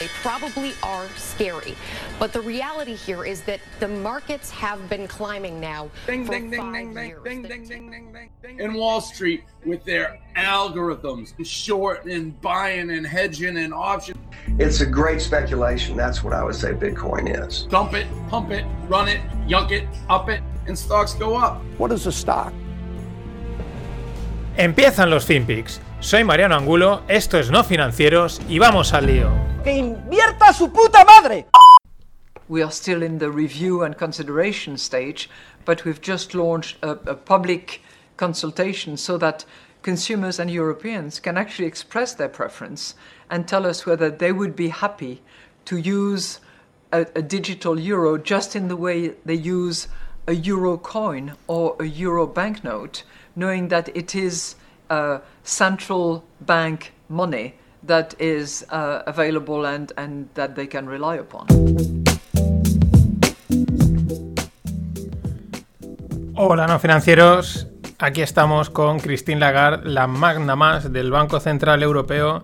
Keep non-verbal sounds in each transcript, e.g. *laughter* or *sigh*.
They probably are scary. But the reality here is that the markets have been climbing now Ding, for ding, ding, five ding, ding, years. ding, ding, ding, ding, ding, ding. And Wall Street with their algorithms, and short and buying and hedging and options. It's a great speculation. That's what I would say Bitcoin is. Dump it, pump it, run it, yunk it, up it, and stocks go up. What is a stock? Empiezan los FinPix. Soy Mariano Angulo, esto es No Financieros y vamos al lío. ¡Que invierta su puta madre! We are still in the review and consideration stage, but we've just launched a, a public consultation so that consumers and Europeans can actually express their preference and tell us whether they would be happy to use a, a digital euro just in the way they use a euro coin or a euro banknote, knowing that it is central bank money that is uh, available and, and that they can rely upon. Hola no financieros, aquí estamos con Christine Lagarde, la magna más del Banco Central Europeo.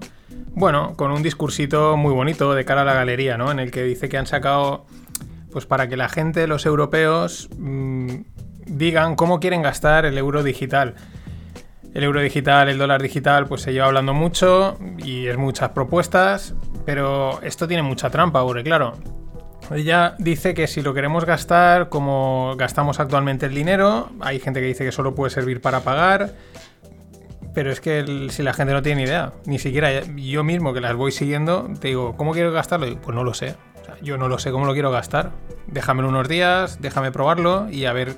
Bueno, con un discursito muy bonito de cara a la galería, ¿no? En el que dice que han sacado, pues para que la gente, los europeos, mmm, digan cómo quieren gastar el euro digital. El euro digital, el dólar digital, pues se lleva hablando mucho y es muchas propuestas, pero esto tiene mucha trampa, porque claro, ella dice que si lo queremos gastar como gastamos actualmente el dinero, hay gente que dice que solo puede servir para pagar, pero es que si la gente no tiene ni idea, ni siquiera yo mismo que las voy siguiendo, te digo, ¿cómo quiero gastarlo? Pues no lo sé. Yo no lo sé cómo lo quiero gastar. Déjamelo unos días, déjame probarlo y a ver.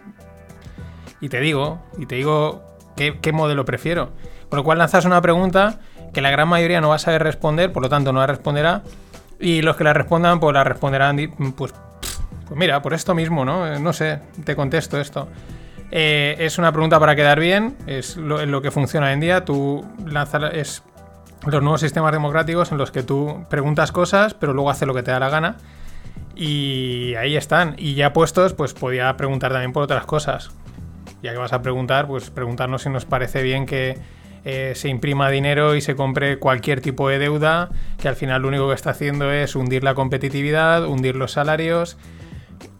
Y te digo, y te digo qué, modelo prefiero. Con lo cual lanzas una pregunta que la gran mayoría no va a saber responder, por lo tanto no la responderá. Y los que la respondan, pues la responderán, pues, pues mira, por esto mismo, ¿no? No sé, te contesto esto. Eh, es una pregunta para quedar bien, es lo que funciona hoy en día. Tú lanzas es los nuevos sistemas democráticos en los que tú preguntas cosas, pero luego haces lo que te da la gana. Y ahí están. Y ya puestos, pues podía preguntar también por otras cosas. Ya que vas a preguntar, pues preguntarnos si nos parece bien que eh, se imprima dinero y se compre cualquier tipo de deuda, que al final lo único que está haciendo es hundir la competitividad, hundir los salarios,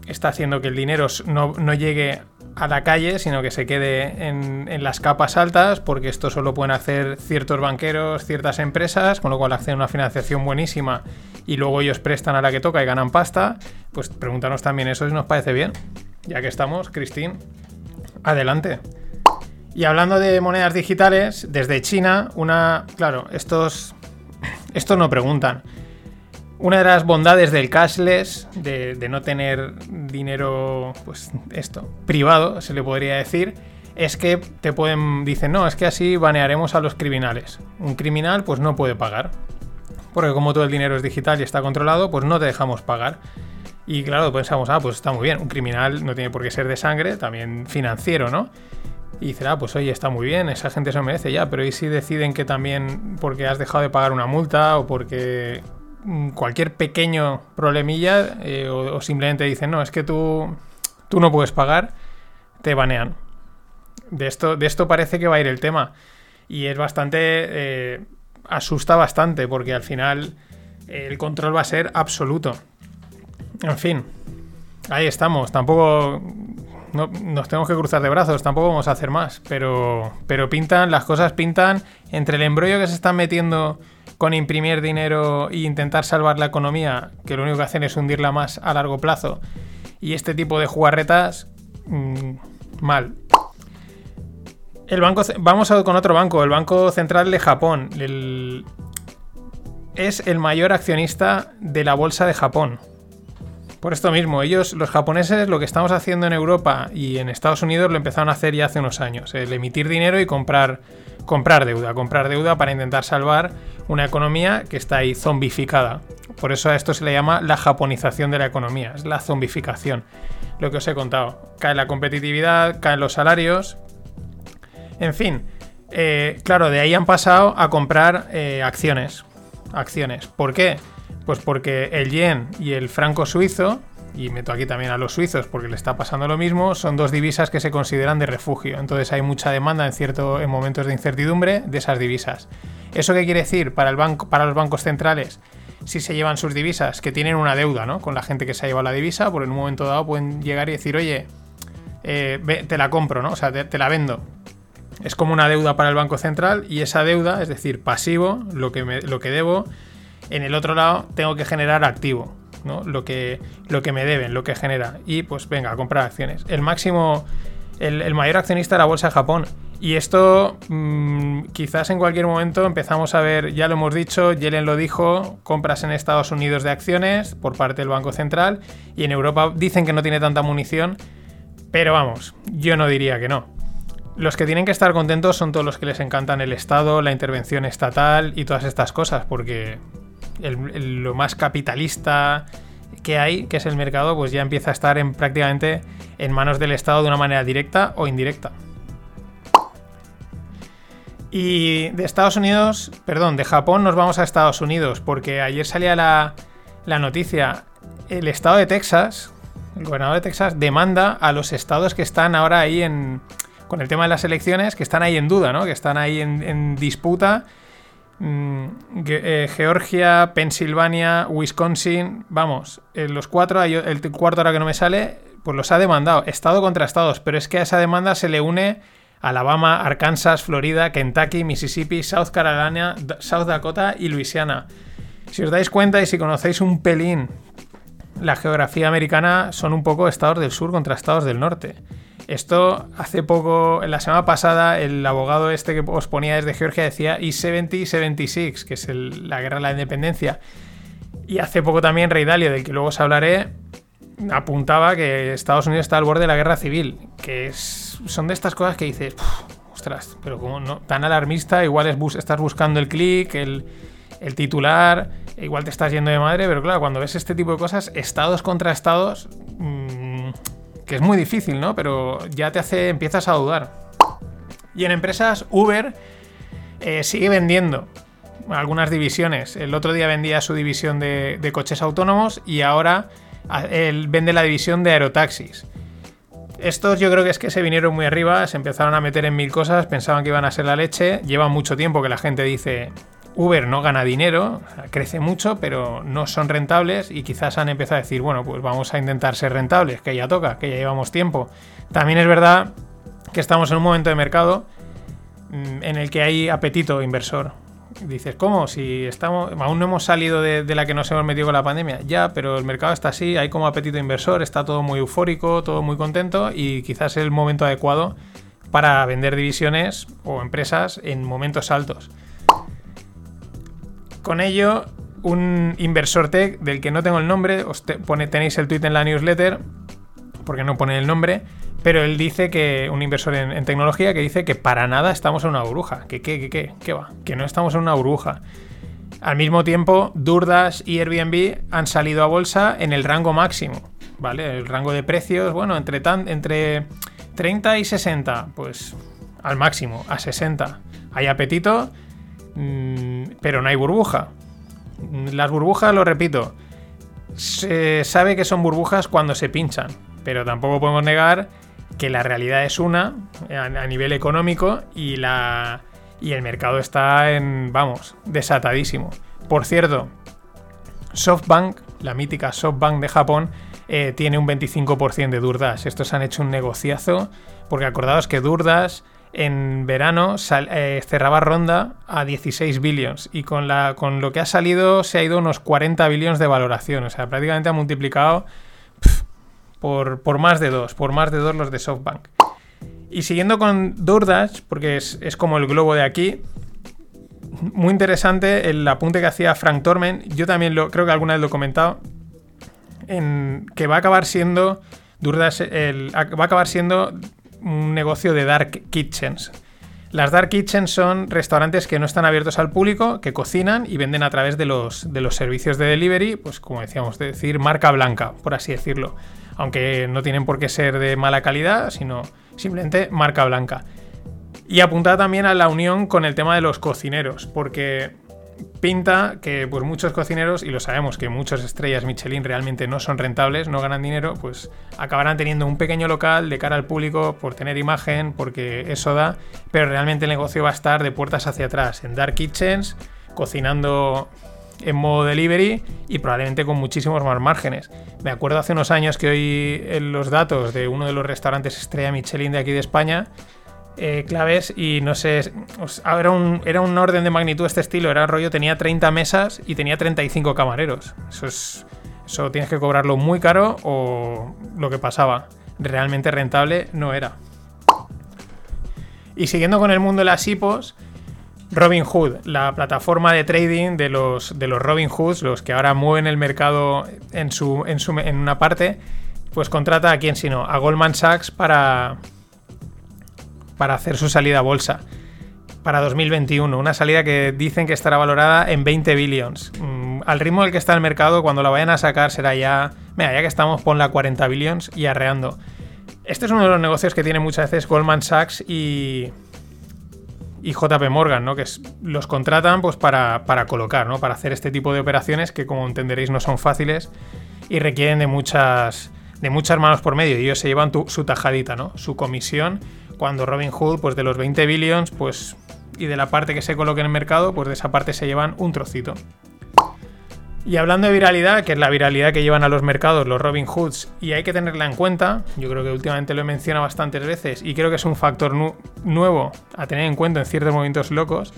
está haciendo que el dinero no, llegue a la calle, sino que se quede en, en, las capas altas, porque esto solo pueden hacer ciertos banqueros, ciertas empresas, con lo cual a una financiación buenísima y luego ellos prestan a la que toca y ganan pasta. Pues pregúntanos también eso si nos parece bien. Ya que estamos, Cristín, adelante. Y hablando de monedas digitales, desde China, una. Claro, estos. Estos no preguntan. Una de las bondades del cashless, de, no tener dinero, pues esto, privado, se le podría decir, es que te pueden, dicen, no, es que así banearemos a los criminales. Un criminal, pues no puede pagar. Porque como todo el dinero es digital y está controlado, pues no te dejamos pagar. Y claro, pensamos, ah, pues está muy bien, un criminal no tiene por qué ser de sangre, también financiero, ¿no? Y dice, ah, pues oye, está muy bien, esa gente se lo merece ya, pero ¿y si deciden que también porque has dejado de pagar una multa o porque cualquier pequeño problemilla eh, o, o, simplemente dicen, no, es que tú, tú no puedes pagar, te banean. De esto, de esto parece que va a ir el tema. Y es bastante... Eh, asusta bastante porque al final eh, el control va a ser absoluto. En fin, ahí estamos. Tampoco no, nos tenemos que cruzar de brazos, tampoco vamos a hacer más. Pero, pero pintan, las cosas pintan entre el embrollo que se están metiendo con imprimir dinero e intentar salvar la economía, que lo único que hacen es hundirla más a largo plazo, y este tipo de jugarretas, mmm, mal. El banco, vamos con otro banco, el Banco Central de Japón. Es el mayor accionista de la bolsa de Japón. Por esto mismo, ellos, los japoneses, lo que estamos haciendo en Europa y en Estados Unidos lo empezaron a hacer ya hace unos años. El emitir dinero y comprar, comprar deuda. Comprar deuda para intentar salvar una economía que está ahí zombificada. Por eso a esto se le llama la japonización de la economía. Es la zombificación. Lo que os he contado. Cae la competitividad, caen los salarios. En fin, eh, claro, de ahí han pasado a comprar eh, acciones. Acciones. ¿Por qué? Pues porque el yen y el franco suizo y meto aquí también a los suizos porque le está pasando lo mismo, son dos divisas que se consideran de refugio. Entonces hay mucha demanda en, cierto, en momentos de incertidumbre de esas divisas. ¿Eso qué quiere decir para, el banco, para los bancos centrales? Si se llevan sus divisas, que tienen una deuda ¿no? con la gente que se ha llevado la divisa, por en un momento dado pueden llegar y decir, oye, eh, te la compro, ¿no? O sea, te, la vendo. Es como una deuda para el Banco Central y esa deuda, es decir, pasivo, lo que, lo que debo, en el otro lado tengo que generar activo. Lo que, lo que me deben, lo que genera. Y pues venga, a comprar acciones. El máximo, el, mayor accionista de la bolsa de Japón. Y esto mm, quizás en cualquier momento empezamos a ver, ya lo hemos dicho, Yellen lo dijo, compras en Estados Unidos de acciones por parte del Banco Central y en Europa dicen que no tiene tanta munición, pero vamos, yo no diría que no. Los que tienen que estar contentos son todos los que les encantan el Estado, la intervención estatal y todas estas cosas, porque lo más capitalista que hay, que es el mercado, pues ya empieza a estar en, prácticamente en manos del Estado de una manera directa o indirecta. Y de Estados Unidos, perdón, de Japón nos vamos a Estados Unidos, porque ayer salía la, la noticia, el estado de Texas, el gobernador de Texas demanda a los estados que están ahora ahí en, con el tema de las elecciones, que están ahí en duda, ¿no? que están ahí en, disputa Georgia, Pensilvania, Wisconsin, vamos, los cuatro, el cuarto ahora que no me sale, pues los ha demandado, estado contra estados, pero es que a esa demanda se le une Alabama, Arkansas, Florida, Kentucky, Mississippi, South Carolina, South Dakota y Luisiana. Si os dais cuenta y si conocéis un pelín la geografía americana, son un poco estados del sur contra estados del norte. Esto hace poco, en la semana pasada, el abogado este que os ponía desde Georgia decía I-70 y 76, que es la guerra de la independencia. Y hace poco también Rey Dalio, del que luego os hablaré, apuntaba que Estados Unidos está al borde de la guerra civil. Que son de estas cosas que dices, ostras, pero como no, tan alarmista, igual es estás buscando el clic, el, titular, igual te estás yendo de madre, pero claro, cuando ves este tipo de cosas, estados contra estados, mm, que es muy difícil, ¿no? Pero ya te hace, empiezas a dudar. Y en empresas, Uber eh, sigue vendiendo algunas divisiones. El otro día vendía su división de, coches autónomos y ahora vende la división de aerotaxis. Estos yo creo que es que se vinieron muy arriba, se empezaron a meter en mil cosas, pensaban que iban a ser la leche. Lleva mucho tiempo que la gente dice, Uber no gana dinero, crece mucho, pero no son rentables y quizás han empezado a decir, bueno, pues vamos a intentar ser rentables, que ya toca, que ya llevamos tiempo. También es verdad que estamos en un momento de mercado mm, en el que hay apetito inversor. Dices, ¿cómo? Si estamos, aún no hemos salido de, la que nos hemos metido con la pandemia. Ya, pero el mercado está así, hay como apetito inversor, está todo muy eufórico, todo muy contento y quizás es el momento adecuado para vender divisiones o empresas en momentos altos. Con ello, un inversor tech del que no tengo el nombre, os pone, tenéis el tweet en la newsletter, porque no pone el nombre, pero él dice que, un inversor en, tecnología, que dice que para nada estamos en una burbuja. Que qué, qué, qué, qué va, que no estamos en una burbuja. Al mismo tiempo, Durdash y Airbnb han salido a bolsa en el rango máximo, ¿vale? El rango de precios, bueno, entre, tan, entre 30 y 60, pues al máximo, a 60. Hay apetito pero no hay burbuja. Las burbujas, lo repito, se sabe que son burbujas cuando se pinchan, pero tampoco podemos negar que la realidad es una a, nivel económico y, la, y el mercado está en, vamos, desatadísimo. Por cierto, SoftBank, la mítica SoftBank de Japón, eh, tiene un 25% de Durdas. Estos han hecho un negociazo, porque acordaos que Durdas en verano eh, cerraba ronda a 16 billions y con, lo que ha salido se ha ido unos 40 billions de valoración. O sea, prácticamente ha multiplicado por, más de dos, por más de dos los de SoftBank. Y siguiendo con DoorDash, porque es, como el globo de aquí, muy interesante el apunte que hacía Frank Tormen. Yo también lo, creo que alguna vez lo he comentado. En, que va a acabar siendo. DoorDash va a acabar siendo un negocio de dark kitchens. Las dark kitchens son restaurantes que no están abiertos al público, que cocinan y venden a través de los, de los servicios de delivery, pues como decíamos, de decir marca blanca, por así decirlo. Aunque no tienen por qué ser de mala calidad, sino simplemente marca blanca. Y apuntada también a la unión con el tema de los cocineros, porque pinta que pues muchos cocineros, y lo sabemos que muchas estrellas Michelin realmente no son rentables, no ganan dinero, pues acabarán teniendo un pequeño local de cara al público por tener imagen, porque eso da, pero realmente el negocio va a estar de puertas hacia atrás, en dark kitchens, cocinando en modo delivery y probablemente con muchísimos más márgenes. Me acuerdo hace unos años que oí en los datos de uno de los restaurantes estrella Michelin de aquí de España, eh, claves y no sé, era, un, era un orden de magnitud este estilo, era rollo, tenía 30 mesas y tenía 35 camareros. Eso es... Eso tienes que cobrarlo muy caro o lo que pasaba. Realmente rentable no era. Y siguiendo con el mundo de las HIPOs, Robin Hood, la plataforma de trading de los, de los Robin Hoods, los que ahora mueven el mercado en, su, en, su, en una parte, pues contrata a quién sino, a Goldman Sachs para, para hacer su salida a bolsa para 2021. Una salida que dicen que estará valorada en 20 billions. Mm, al ritmo del que está el mercado, cuando la vayan a sacar será ya... Mira, ya que estamos, ponla 40 billions y arreando. Este es uno de los negocios que tiene muchas veces Goldman Sachs y, y JP Morgan, ¿no? Que los contratan pues para, para, colocar, ¿no? Para hacer este tipo de operaciones que, como entenderéis, no son fáciles y requieren de muchas, de muchas manos por medio. Y ellos se llevan su tajadita, ¿no? Su comisión. Cuando Robin Hood, pues de los 20 billions, pues. Y de la parte que se coloque en el mercado, pues de esa parte se llevan un trocito. Y hablando de viralidad, que es la viralidad que llevan a los mercados los Robin Hoods, y hay que tenerla en cuenta, yo creo que últimamente lo he mencionado bastantes veces y creo que es un factor nuevo a tener en cuenta en ciertos momentos locos,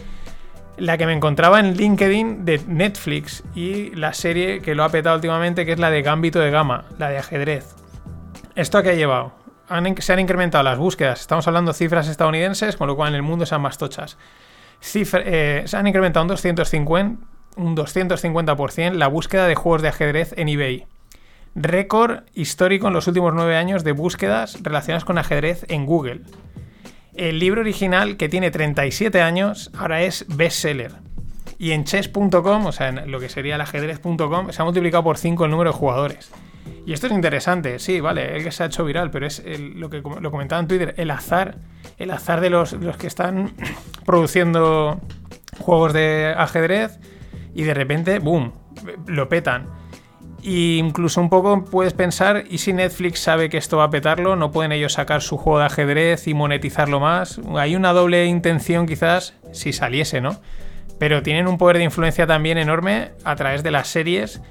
la que me encontraba en LinkedIn de Netflix y la serie que lo ha petado últimamente, que es la de Gambito de Gama, la de ajedrez. ¿Esto a qué ha llevado? Se han incrementado las búsquedas, estamos hablando de cifras estadounidenses, con lo cual en el mundo sean más tochas. Eh, se han incrementado un 250 un 250% la búsqueda de juegos de ajedrez en eBay. Récord histórico en los últimos nueve años de búsquedas relacionadas con ajedrez en Google. El libro original, que tiene 37 años, ahora es bestseller. Y en chess.com, o sea, en lo que sería el ajedrez.com, se ha multiplicado por 5 el número de jugadores. Y esto es interesante, sí, vale, el que se ha hecho viral, pero es lo que lo comentaba en Twitter, el azar, el azar de los, los que están *clears throat* produciendo juegos de ajedrez y de repente, ¡boom!, lo petan. Y incluso un poco puedes pensar, ¿y si Netflix sabe que esto va a petarlo? ¿No pueden ellos sacar su juego de ajedrez y monetizarlo más? Hay una doble intención quizás si saliese, ¿no? Pero tienen un poder de influencia también enorme a través de las series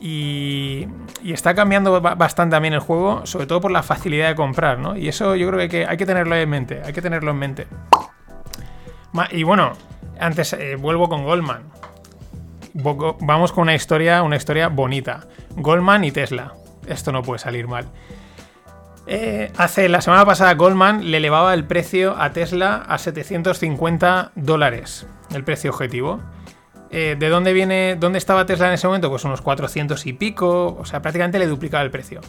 y, está cambiando bastante también el juego, sobre todo por la facilidad de comprar, ¿no? Y eso yo creo que hay que tenerlo en mente, hay que tenerlo en mente. Y bueno, antes eh, vuelvo con Goldman vamos con una historia, una historia bonita. Goldman y Tesla. Esto no puede salir mal. Eh, hace la semana pasada Goldman le elevaba el precio a Tesla a 750 dólares, el precio objetivo. Eh, ¿De dónde viene, dónde estaba Tesla en ese momento? Pues unos 400 y pico, o sea, prácticamente le duplicaba el precio.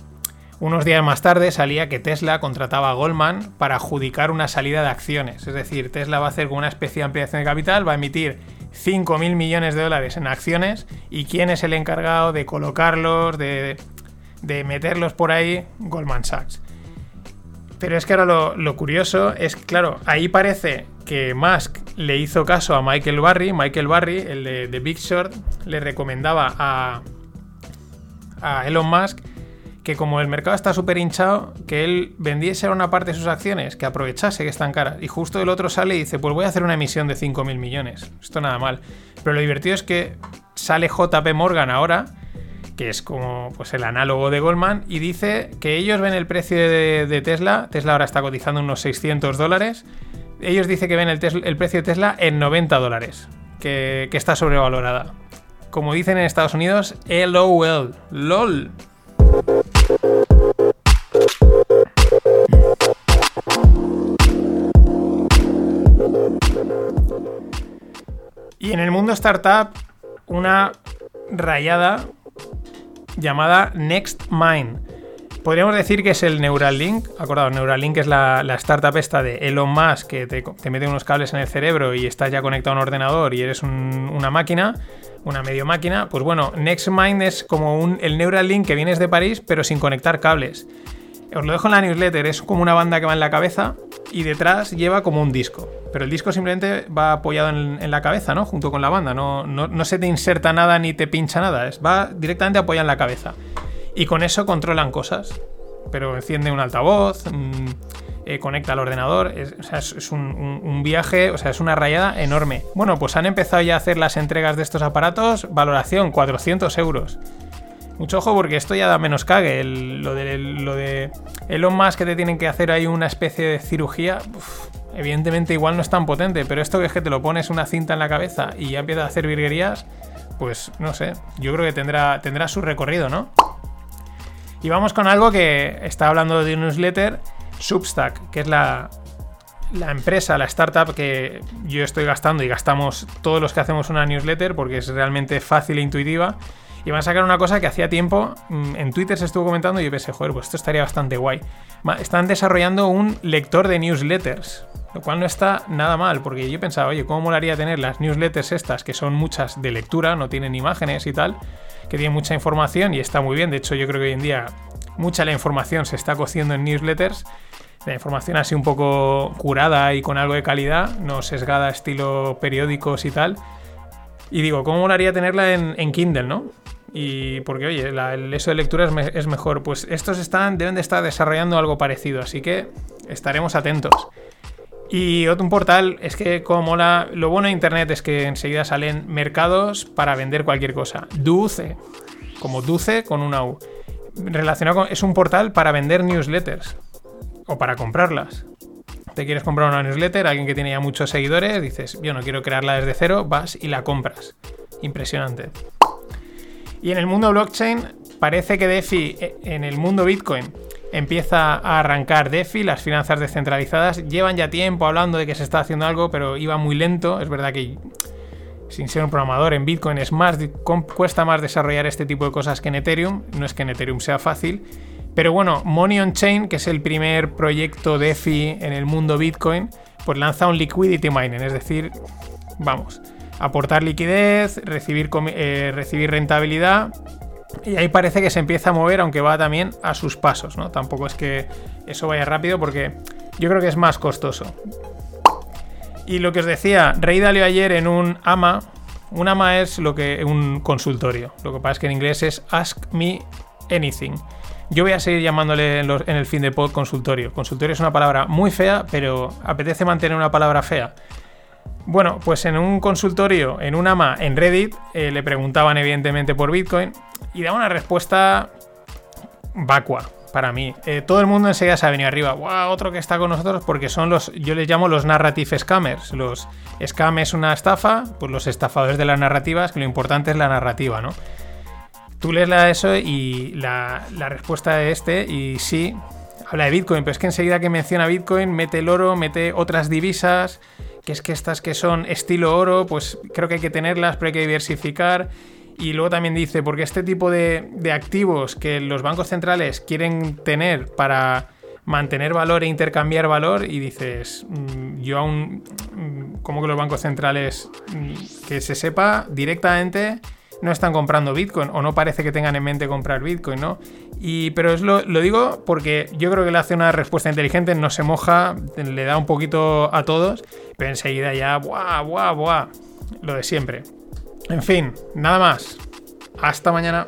Unos días más tarde salía que Tesla contrataba a Goldman para adjudicar una salida de acciones. Es decir, Tesla va a hacer una especie de ampliación de capital, va a emitir 5.000 millones de dólares en acciones y quién es el encargado de colocarlos, de, meterlos por ahí, Goldman Sachs. Pero es que ahora lo, curioso es, claro, ahí parece que Musk le hizo caso a Michael Barry. Michael Barry, el de, Big Short, le recomendaba a, a Elon Musk que como el mercado está súper hinchado, que él vendiese una parte de sus acciones, que aprovechase que están caras. Y justo el otro sale y dice, pues voy a hacer una emisión de 5.000 millones. Esto nada mal. Pero lo divertido es que sale JP Morgan ahora, que es como pues, el análogo de Goldman, y dice que ellos ven el precio de, Tesla, Tesla ahora está cotizando unos 600 dólares, ellos dicen que ven el, precio de Tesla en 90 dólares, que, que está sobrevalorada. Como dicen en Estados Unidos, LOL, LOL. Y en el mundo startup, una rayada llamada NextMind. Podríamos decir que es el Neuralink. Acordado, Neuralink es la, startup esta de Elon Musk que te, mete unos cables en el cerebro y estás ya conectado a un ordenador y eres una máquina, una medio máquina. Pues bueno, NextMind es como un, el Neuralink que vienes de París pero sin conectar cables. Os lo dejo en la newsletter, es como una banda que va en la cabeza y detrás lleva como un disco. Pero el disco simplemente va apoyado en, la cabeza, ¿no? Junto con la banda. No, no, se te inserta nada ni te pincha nada. Va directamente apoyado en la cabeza. Y con eso controlan cosas. Pero enciende un altavoz, mm, eh, conecta al ordenador. Es, o sea, es, un, un, viaje, o sea, es una rayada enorme. Bueno, pues han empezado ya a hacer las entregas de estos aparatos. Valoración, 400 euros. Mucho ojo porque esto ya da menos cague. lo, de, lo de Elon Musk que te tienen que hacer ahí una especie de cirugía. evidentemente igual no es tan potente, pero esto que es que te lo pones una cinta en la cabeza y ya empieza a hacer virguerías, pues no sé, yo creo que tendrá, su recorrido, ¿no? Y vamos con algo que está hablando de un newsletter, Substack, que es la empresa, la startup que yo estoy gastando y gastamos todos los que hacemos una newsletter porque es realmente fácil e intuitiva y van a sacar una cosa que hacía tiempo mm, en Twitter se estuvo comentando y yo pensé, joder, pues esto estaría bastante guay. Están desarrollando un lector de newsletters, lo cual no está nada mal, porque yo pensaba, oye, ¿cómo molaría tener las newsletters estas, que son muchas de lectura, no tienen imágenes y tal, que tienen mucha información y está muy bien. De hecho, yo creo que hoy en día mucha la información se está cociendo en newsletters. La información así un poco curada y con algo de calidad, no sesgada estilo periódicos y tal. Y digo, ¿cómo molaría tenerla en, en Kindle, no? Y porque, oye, el eso de lectura es, mejor. Pues estos están, deben de estar desarrollando algo parecido, así que estaremos atentos. Y otro portal es que como mola, lo bueno de internet es que enseguida salen mercados para vender cualquier cosa. Duce, como Duce con una U. Relacionado con, es un portal para vender newsletters o para comprarlas. Te quieres comprar una newsletter, alguien que tiene ya muchos seguidores, dices, yo no quiero crearla desde cero, vas y la compras. Impresionante. Y en el mundo blockchain parece que DeFi, eh, en el mundo Bitcoin, empieza a arrancar DeFi, las finanzas descentralizadas. Llevan ya tiempo hablando de que se está haciendo algo, pero iba muy lento. Es verdad que sin ser un programador en Bitcoin es más cuesta más desarrollar este tipo de cosas que en Ethereum. No es que en Ethereum sea fácil. Pero bueno, Money on Chain, que es el primer proyecto DeFi en el mundo Bitcoin, pues lanza un liquidity mining, es decir, vamos, aportar liquidez, recibir, eh, recibir rentabilidad. Y ahí parece que se empieza a mover, aunque va también a sus pasos, ¿no? Tampoco es que eso vaya rápido porque yo creo que es más costoso. Y lo que os decía, Rey ayer en un AMA, un AMA es lo que un consultorio. Lo que pasa es que en inglés es Ask Me Anything. Yo voy a seguir llamándole en, en el fin de pod consultorio. Consultorio es una palabra muy fea, pero apetece mantener una palabra fea. Bueno, pues en un consultorio, en un AMA, en Reddit, eh, le preguntaban evidentemente por Bitcoin y daba una respuesta vacua para mí. Eh, todo el mundo enseguida se ha venido arriba. ¡Wow! Otro que está con nosotros porque son los, yo les llamo los narrative scammers. Los scam es una estafa, pues los estafadores de las narrativas, que lo importante es la narrativa, ¿no? Tú lees la eso y la, la respuesta de este, y sí, habla de Bitcoin, pero es que enseguida que menciona Bitcoin, mete el oro, mete otras divisas que es que estas que son estilo oro, pues creo que hay que tenerlas, pero hay que diversificar. Y luego también dice, porque este tipo de, activos que los bancos centrales quieren tener para mantener valor e intercambiar valor, y dices, mm, yo aún, mm, como que los bancos centrales, mm, que se sepa directamente, no están comprando Bitcoin o no parece que tengan en mente comprar Bitcoin, ¿no? Y, pero es lo, digo porque yo creo que le hace una respuesta inteligente, no se moja, le da un poquito a todos, pero enseguida ya, ¡buah, buah, buah! Lo de siempre. En fin, nada más. Hasta mañana.